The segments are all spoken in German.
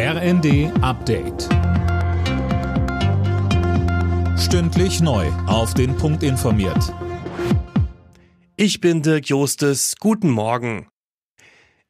RND Update. Stündlich neu. Auf den Punkt informiert. Ich bin Dirk Jostes. Guten Morgen.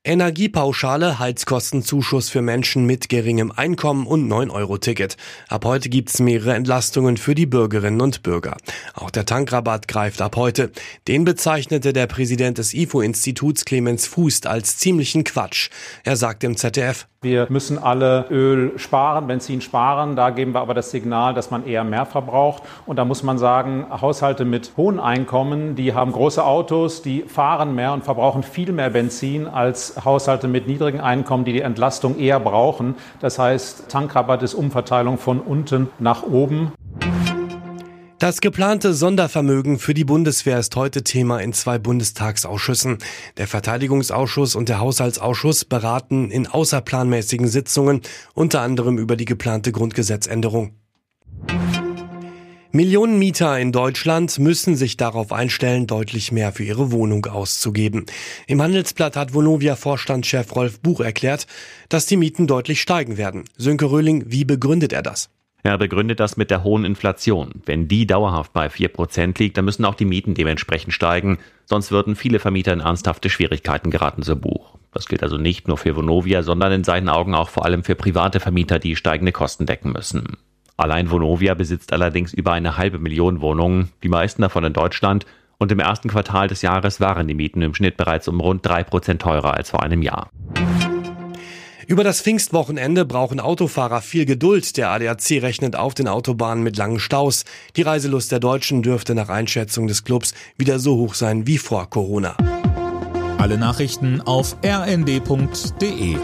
Energiepauschale, Heizkostenzuschuss für Menschen mit geringem Einkommen und 9-Euro-Ticket. Ab heute gibt's mehrere Entlastungen für die Bürgerinnen und Bürger. Auch der Tankrabatt greift ab heute. Den bezeichnete der Präsident des IFO-Instituts Clemens Fußt als ziemlichen Quatsch. Er sagt im ZDF, wir müssen alle Öl sparen, Benzin sparen. Da geben wir aber das Signal, dass man eher mehr verbraucht. Und da muss man sagen, Haushalte mit hohen Einkommen, die haben große Autos, die fahren mehr und verbrauchen viel mehr Benzin als Haushalte mit niedrigen Einkommen, die die Entlastung eher brauchen. Das heißt, Tankrabatt ist Umverteilung von unten nach oben. Das geplante Sondervermögen für die Bundeswehr ist heute Thema in zwei Bundestagsausschüssen. Der Verteidigungsausschuss und der Haushaltsausschuss beraten in außerplanmäßigen Sitzungen unter anderem über die geplante Grundgesetzänderung. Millionen Mieter in Deutschland müssen sich darauf einstellen, deutlich mehr für ihre Wohnung auszugeben. Im Handelsblatt hat Vonovia-Vorstandschef Rolf Buch erklärt, dass die Mieten deutlich steigen werden. Sönke Röhling, wie begründet er das? Er begründet das mit der hohen Inflation. Wenn die dauerhaft bei 4% liegt, dann müssen auch die Mieten dementsprechend steigen. Sonst würden viele Vermieter in ernsthafte Schwierigkeiten geraten, so Buch. Das gilt also nicht nur für Vonovia, sondern in seinen Augen auch vor allem für private Vermieter, die steigende Kosten decken müssen. Allein Vonovia besitzt allerdings über eine halbe Million Wohnungen, die meisten davon in Deutschland, und im ersten Quartal des Jahres waren die Mieten im Schnitt bereits um rund 3% teurer als vor einem Jahr. Über das Pfingstwochenende brauchen Autofahrer viel Geduld. Der ADAC rechnet auf den Autobahnen mit langen Staus. Die Reiselust der Deutschen dürfte nach Einschätzung des Clubs wieder so hoch sein wie vor Corona. Alle Nachrichten auf rnd.de